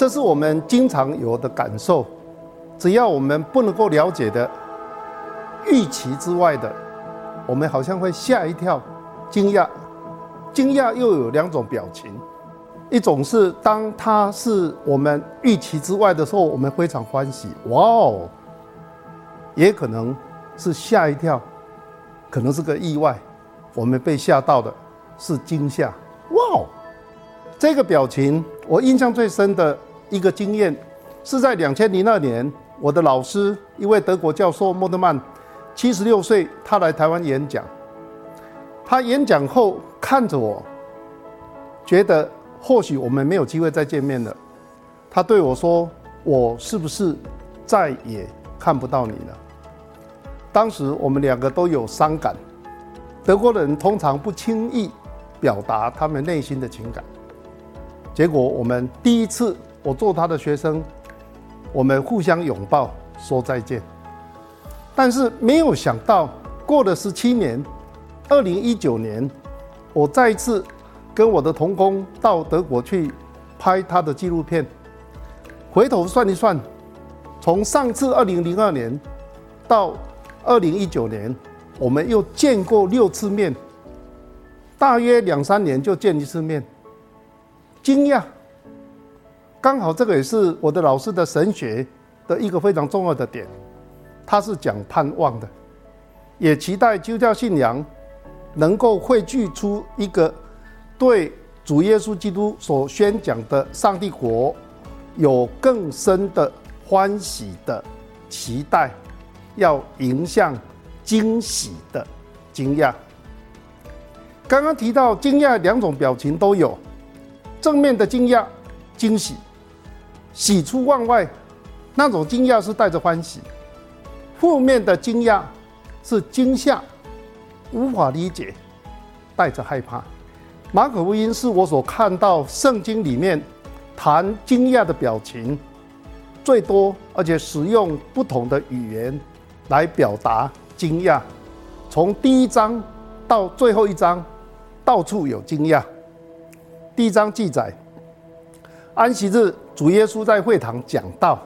这是我们经常有的感受。只要我们不能够了解的、预期之外的，我们好像会吓一跳。惊讶，惊讶又有两种表情：一种是当它是我们预期之外的时候，我们非常欢喜，哇哦；也可能是吓一跳，可能是个意外，我们被吓到的是惊吓，哇哦。这个表情，我印象最深的一个经验，是在两千零二年，我的老师一位德国教授莫德曼，七十六岁，他来台湾演讲。他演讲后看着我，觉得或许我们没有机会再见面了。他对我说：“我是不是再也看不到你了？”当时我们两个都有伤感。德国人通常不轻易表达他们内心的情感。结果我们第一次，我做他的学生，我们互相拥抱说再见。但是没有想到，过了十七年，二零一九年，我再一次跟我的同工到德国去拍他的纪录片。回头算一算，从上次二零零二年到二零一九年，我们又见过六次面，大约两三年就见一次面。惊讶，刚好这个也是我的老师的神学的一个非常重要的点，他是讲盼望的，也期待基督教信仰能够汇聚出一个对主耶稣基督所宣讲的上帝国有更深的欢喜的期待，要迎向惊喜的惊讶。刚刚提到惊讶两种表情都有。正面的惊讶、惊喜、喜出望外，那种惊讶是带着欢喜；负面的惊讶是惊吓、无法理解，带着害怕。马可福音是我所看到圣经里面谈惊讶的表情最多，而且使用不同的语言来表达惊讶。从第一章到最后一章，到处有惊讶。第一章记载，安息日，主耶稣在会堂讲道，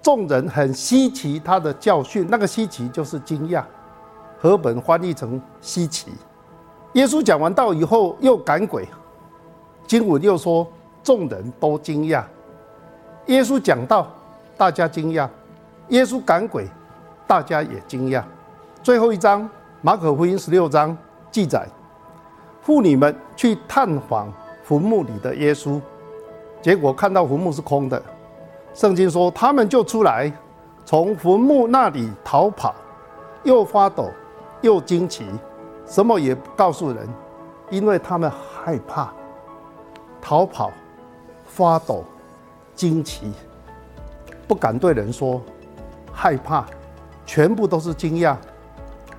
众人很稀奇他的教训。那个稀奇就是惊讶，和本翻译成稀奇。耶稣讲完道以后又赶鬼，经文又说众人都惊讶。耶稣讲道，大家惊讶；耶稣赶鬼，大家也惊讶。最后一章，马可福音十六章记载，妇女们去探访。坟墓里的耶稣，结果看到坟墓是空的。圣经说，他们就出来，从坟墓那里逃跑，又发抖，又惊奇，什么也不告诉人，因为他们害怕。逃跑、发抖、惊奇，不敢对人说，害怕，全部都是惊讶。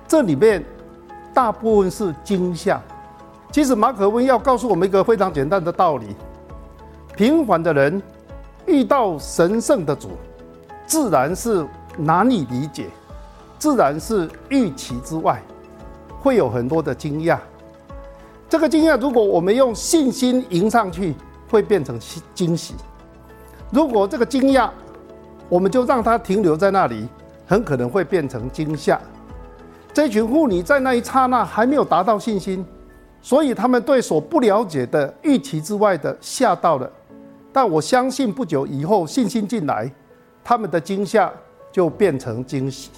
这里面大部分是惊吓。其实马可温要告诉我们一个非常简单的道理：平凡的人遇到神圣的主，自然是难以理解，自然是预期之外，会有很多的惊讶。这个惊讶，如果我们用信心迎上去，会变成惊喜；如果这个惊讶，我们就让它停留在那里，很可能会变成惊吓。这群妇女在那一刹那还没有达到信心。所以他们对所不了解的预期之外的吓到了，但我相信不久以后信心进来，他们的惊吓就变成惊喜。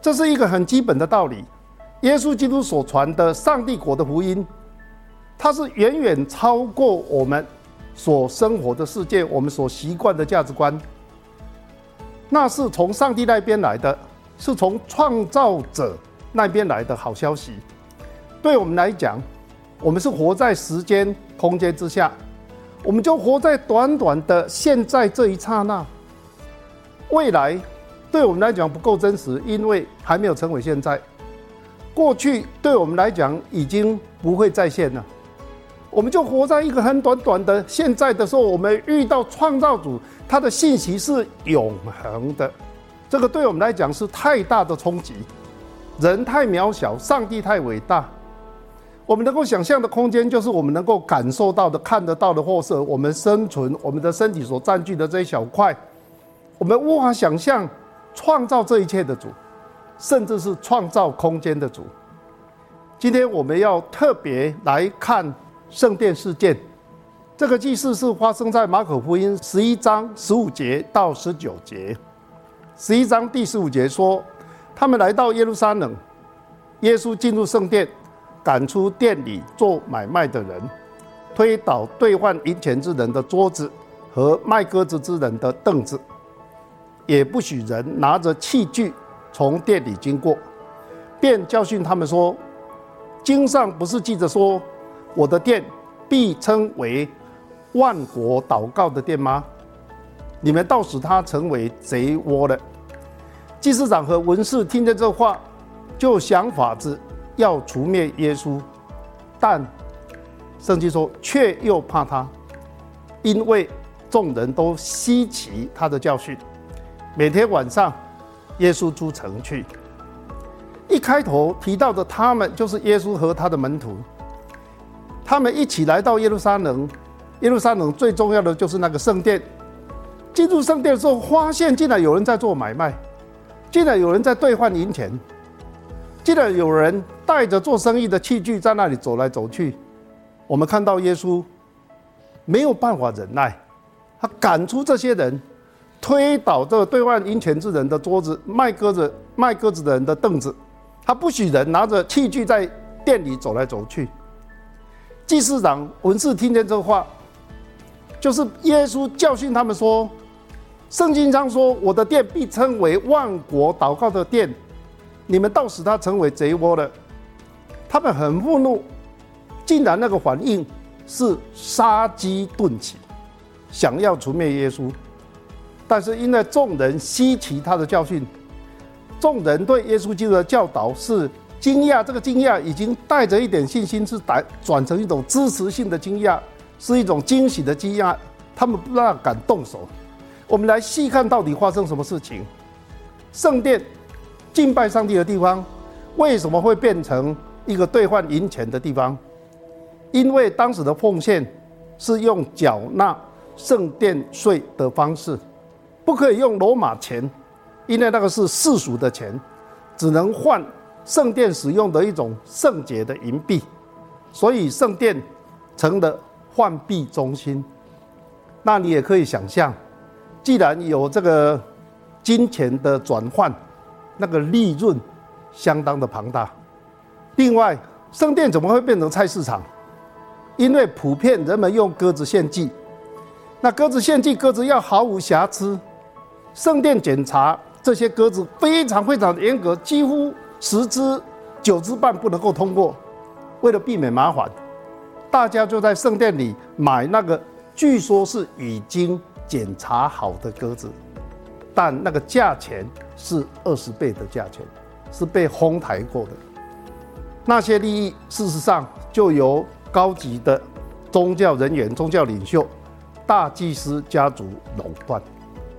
这是一个很基本的道理。耶稣基督所传的上帝国的福音，它是远远超过我们所生活的世界，我们所习惯的价值观。那是从上帝那边来的，是从创造者那边来的好消息。对我们来讲，我们是活在时间、空间之下，我们就活在短短的现在这一刹那。未来对我们来讲不够真实，因为还没有成为现在。过去对我们来讲已经不会再现了。我们就活在一个很短短的现在的时候，我们遇到创造主，他的信息是永恒的。这个对我们来讲是太大的冲击。人太渺小，上帝太伟大。我们能够想象的空间，就是我们能够感受到的、看得到的，或是我们生存、我们的身体所占据的这一小块。我们无法想象创造这一切的主，甚至是创造空间的主。今天我们要特别来看圣殿事件。这个记事是发生在马可福音十一章十五节到十九节。十一章第十五节说，他们来到耶路撒冷，耶稣进入圣殿。赶出店里做买卖的人，推倒兑换银钱之人的桌子和卖鸽子之人的凳子，也不许人拿着器具从店里经过，便教训他们说：“经上不是记着说，我的店必称为万国祷告的店吗？你们倒使它成为贼窝了。”祭司长和文士听见这话，就想法子。要除灭耶稣，但圣经说却又怕他，因为众人都稀奇他的教训。每天晚上，耶稣出城去。一开头提到的他们，就是耶稣和他的门徒。他们一起来到耶路撒冷。耶路撒冷最重要的就是那个圣殿。进入圣殿的时候，发现竟然有人在做买卖，竟然有人在兑换银钱。记得有人带着做生意的器具在那里走来走去，我们看到耶稣没有办法忍耐，他赶出这些人，推倒这个兑换银钱之人的桌子，卖鸽子卖鸽子的人的凳子，他不许人拿着器具在店里走来走去。祭司长文士听见这话，就是耶稣教训他们说：“圣经上说，我的殿必称为万国祷告的殿。”你们到使他成为贼窝了，他们很愤怒，竟然那个反应是杀机顿起，想要除灭耶稣。但是因为众人稀奇他的教训，众人对耶稣基督的教导是惊讶，这个惊讶已经带着一点信心，是转转成一种支持性的惊讶，是一种惊喜的惊讶。他们不大敢动手。我们来细看到底发生什么事情，圣殿。敬拜上帝的地方，为什么会变成一个兑换银钱的地方？因为当时的奉献是用缴纳圣殿税的方式，不可以用罗马钱，因为那个是世俗的钱，只能换圣殿使用的一种圣洁的银币，所以圣殿成了换币中心。那你也可以想象，既然有这个金钱的转换。那个利润相当的庞大。另外，圣殿怎么会变成菜市场？因为普遍人们用鸽子献祭，那鸽子献祭，鸽子要毫无瑕疵。圣殿检查这些鸽子非常非常严格，几乎十只九只半不能够通过。为了避免麻烦，大家就在圣殿里买那个据说是已经检查好的鸽子。但那个价钱是二十倍的价钱，是被哄抬过的。那些利益，事实上就由高级的宗教人员、宗教领袖、大祭司家族垄断。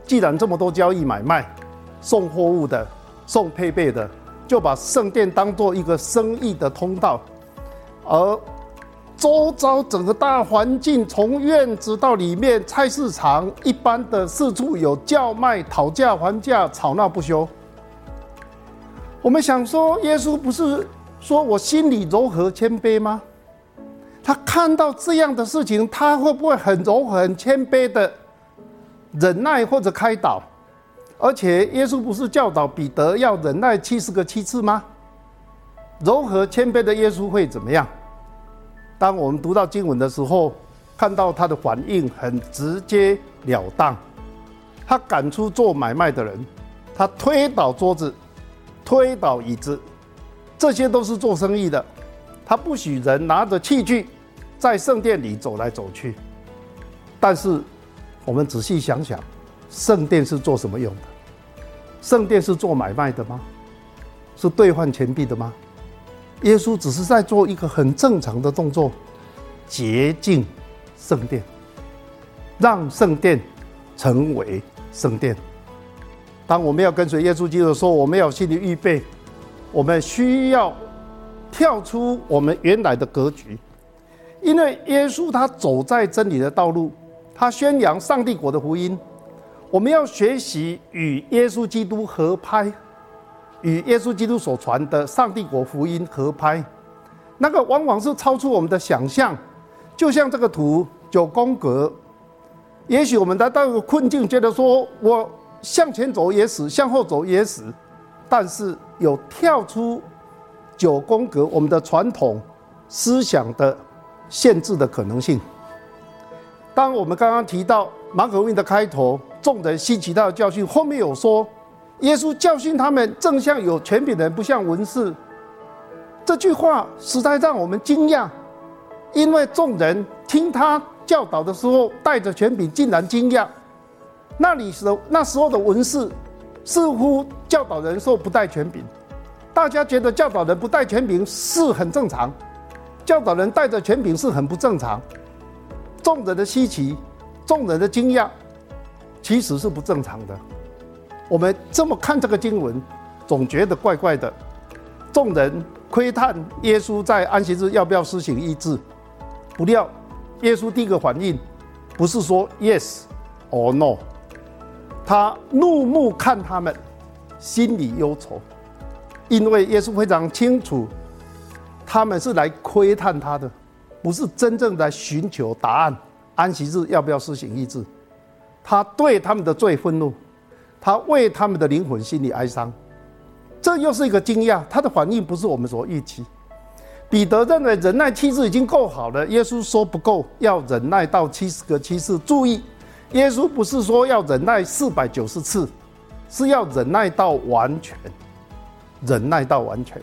既然这么多交易买卖，送货物的、送配备的，就把圣殿当做一个生意的通道，而。周遭整个大环境，从院子到里面菜市场一般的四处有叫卖、讨价还价、吵闹不休。我们想说，耶稣不是说我心里柔和谦卑吗？他看到这样的事情，他会不会很柔和、很谦卑的忍耐或者开导？而且耶稣不是教导彼得要忍耐七十个七次吗？柔和谦卑的耶稣会怎么样？当我们读到经文的时候，看到他的反应很直截了当，他赶出做买卖的人，他推倒桌子，推倒椅子，这些都是做生意的，他不许人拿着器具在圣殿里走来走去。但是我们仔细想想，圣殿是做什么用的？圣殿是做买卖的吗？是兑换钱币的吗？耶稣只是在做一个很正常的动作，洁净圣殿，让圣殿成为圣殿。当我们要跟随耶稣基督的时候，我们要心理预备，我们需要跳出我们原来的格局，因为耶稣他走在真理的道路，他宣扬上帝国的福音，我们要学习与耶稣基督合拍，与耶稣基督所传的上帝国福音合拍，那个往往是超出我们的想象，就像这个图九宫格，也许我们来到一个困境，觉得说我。向前走也死，向后走也死，但是有跳出九宫格我们的传统思想的限制的可能性。当我们刚刚提到马可福音的开头，众人吸取到教训，后面有说耶稣教训他们，正像有权柄的人，不像文士。这句话实在让我们惊讶，因为众人听他教导的时候带着权柄，竟然惊讶。那里时那时候的文士，似乎教导人说不带权柄，大家觉得教导人不带权柄是很正常，教导人带着权柄是很不正常。众人的稀奇，众人的惊讶，其实是不正常的。我们这么看这个经文，总觉得怪怪的。众人窥探耶稣在安息日要不要施行医治，不料耶稣第一个反应不是说 yes or no。他怒目看他们，心里忧愁，因为耶稣非常清楚，他们是来窥探他的，不是真正来寻求答案。安息日要不要施行医治？他对他们的罪愤怒，他为他们的灵魂心里哀伤。这又是一个惊讶，他的反应不是我们所预期。彼得认为忍耐七次已经够好了，耶稣说不够，要忍耐到七十个七次。注意。耶稣不是说要忍耐四百九十次，是要忍耐到完全，忍耐到完全。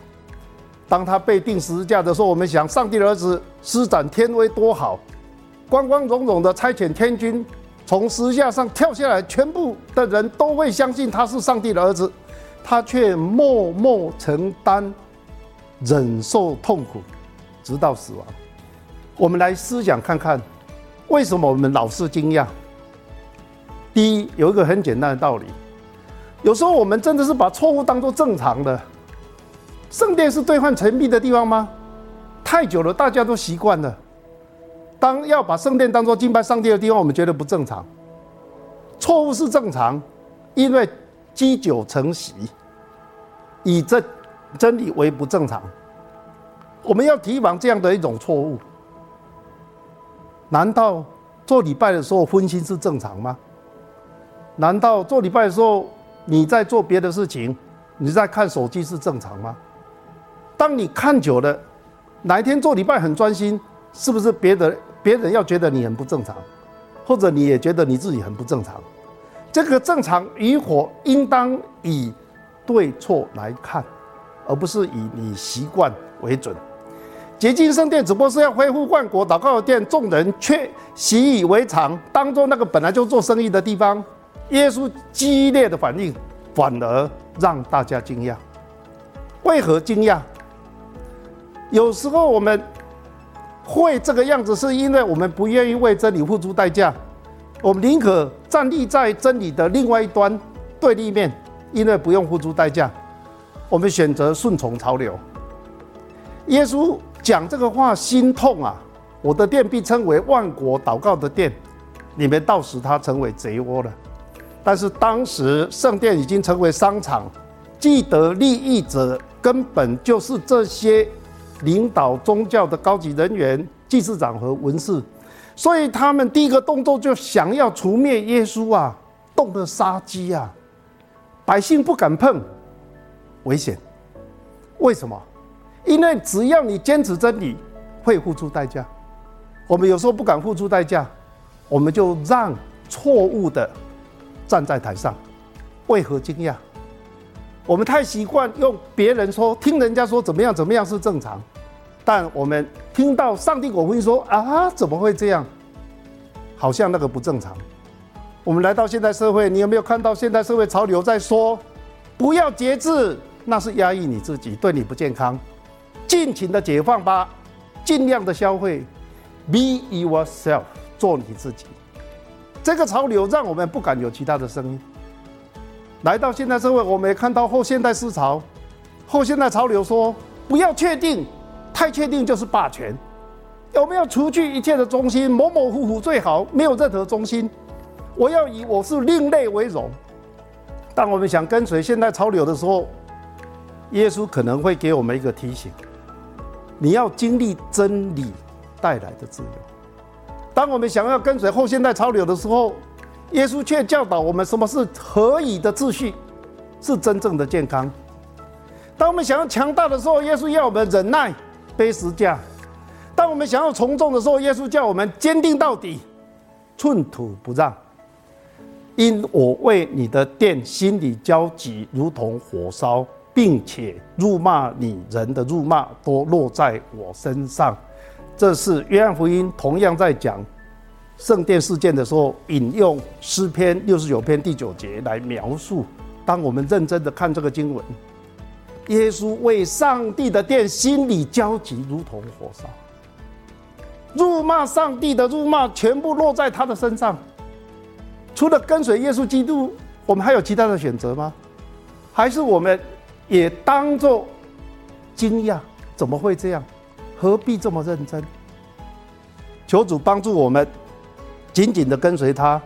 当他被钉十字架的时候，我们想，上帝的儿子施展天威多好，光光荣荣的差遣天军从十字架上跳下来，全部的人都会相信他是上帝的儿子，他却默默承担，忍受痛苦，直到死亡。我们来思想看看，为什么我们老是惊讶？第一，有一个很简单的道理，有时候我们真的是把错误当作正常的。圣殿是兑换钱币的地方吗？太久了，大家都习惯了。当要把圣殿当作敬拜上帝的地方，我们觉得不正常。错误是正常，因为积久成习，以这真理为不正常。我们要提防这样的一种错误。难道做礼拜的时候分心是正常吗？难道做礼拜的时候你在做别的事情，你在看手机是正常吗？当你看久了，哪一天做礼拜很专心，是不是别的别人要觉得你很不正常，或者你也觉得你自己很不正常？这个正常与否，应当以对错来看，而不是以你习惯为准。洁净圣殿只不过是要恢复万国祷告殿，众人却习以为常，当做那个本来就做生意的地方。耶稣激烈的反应，反而让大家惊讶。为何惊讶？有时候我们会这个样子，是因为我们不愿意为真理付出代价，我们宁可站立在真理的另外一端对立面，因为不用付出代价，我们选择顺从潮流。耶稣讲这个话心痛啊！我的殿必称为万国祷告的殿，你们倒使它成为贼窝了。但是当时圣殿已经成为商场，既得利益者根本就是这些领导宗教的高级人员、祭司长和文士，所以他们第一个动作就想要除灭耶稣啊，动了杀机啊，百姓不敢碰，危险。为什么？因为只要你坚持真理，会付出代价。我们有时候不敢付出代价，我们就让错误的。站在台上，为何惊讶？我们太习惯用别人说、听人家说怎么样怎么样是正常，但我们听到上帝国福音说啊，怎么会这样？好像那个不正常。我们来到现代社会，你有没有看到现代社会潮流在说，不要节制，那是压抑你自己，对你不健康。尽情的解放吧，尽量的消费，Be yourself，做你自己。这个潮流让我们不敢有其他的声音。来到现代社会，我们也看到后现代思潮，后现代潮流说，不要确定，太确定就是霸权。有没有除去一切的中心，模模糊糊最好，没有任何中心。我要以我是另类为荣。当我们想跟随现代潮流的时候，耶稣可能会给我们一个提醒：你要经历真理带来的自由。当我们想要跟随后现代潮流的时候，耶稣却教导我们什么是合宜的秩序，是真正的健康。当我们想要强大的时候，耶稣要我们忍耐、背十架；当我们想要从众的时候，耶稣叫我们坚定到底、寸土不让。因我为你的殿心里焦急，如同火烧，并且辱骂你人的辱骂都落在我身上。这是约翰福音同样在讲圣殿事件的时候，引用诗篇六十九篇第九节来描述。当我们认真的看这个经文，耶稣为上帝的殿心里焦急，如同火烧，辱骂上帝的辱骂全部落在他的身上。除了跟随耶稣基督，我们还有其他的选择吗？还是我们也当作惊讶？怎么会这样？何必这么认真？求主帮助我们，紧紧的跟随他，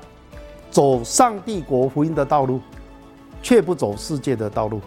走上帝国福音的道路，却不走世界的道路。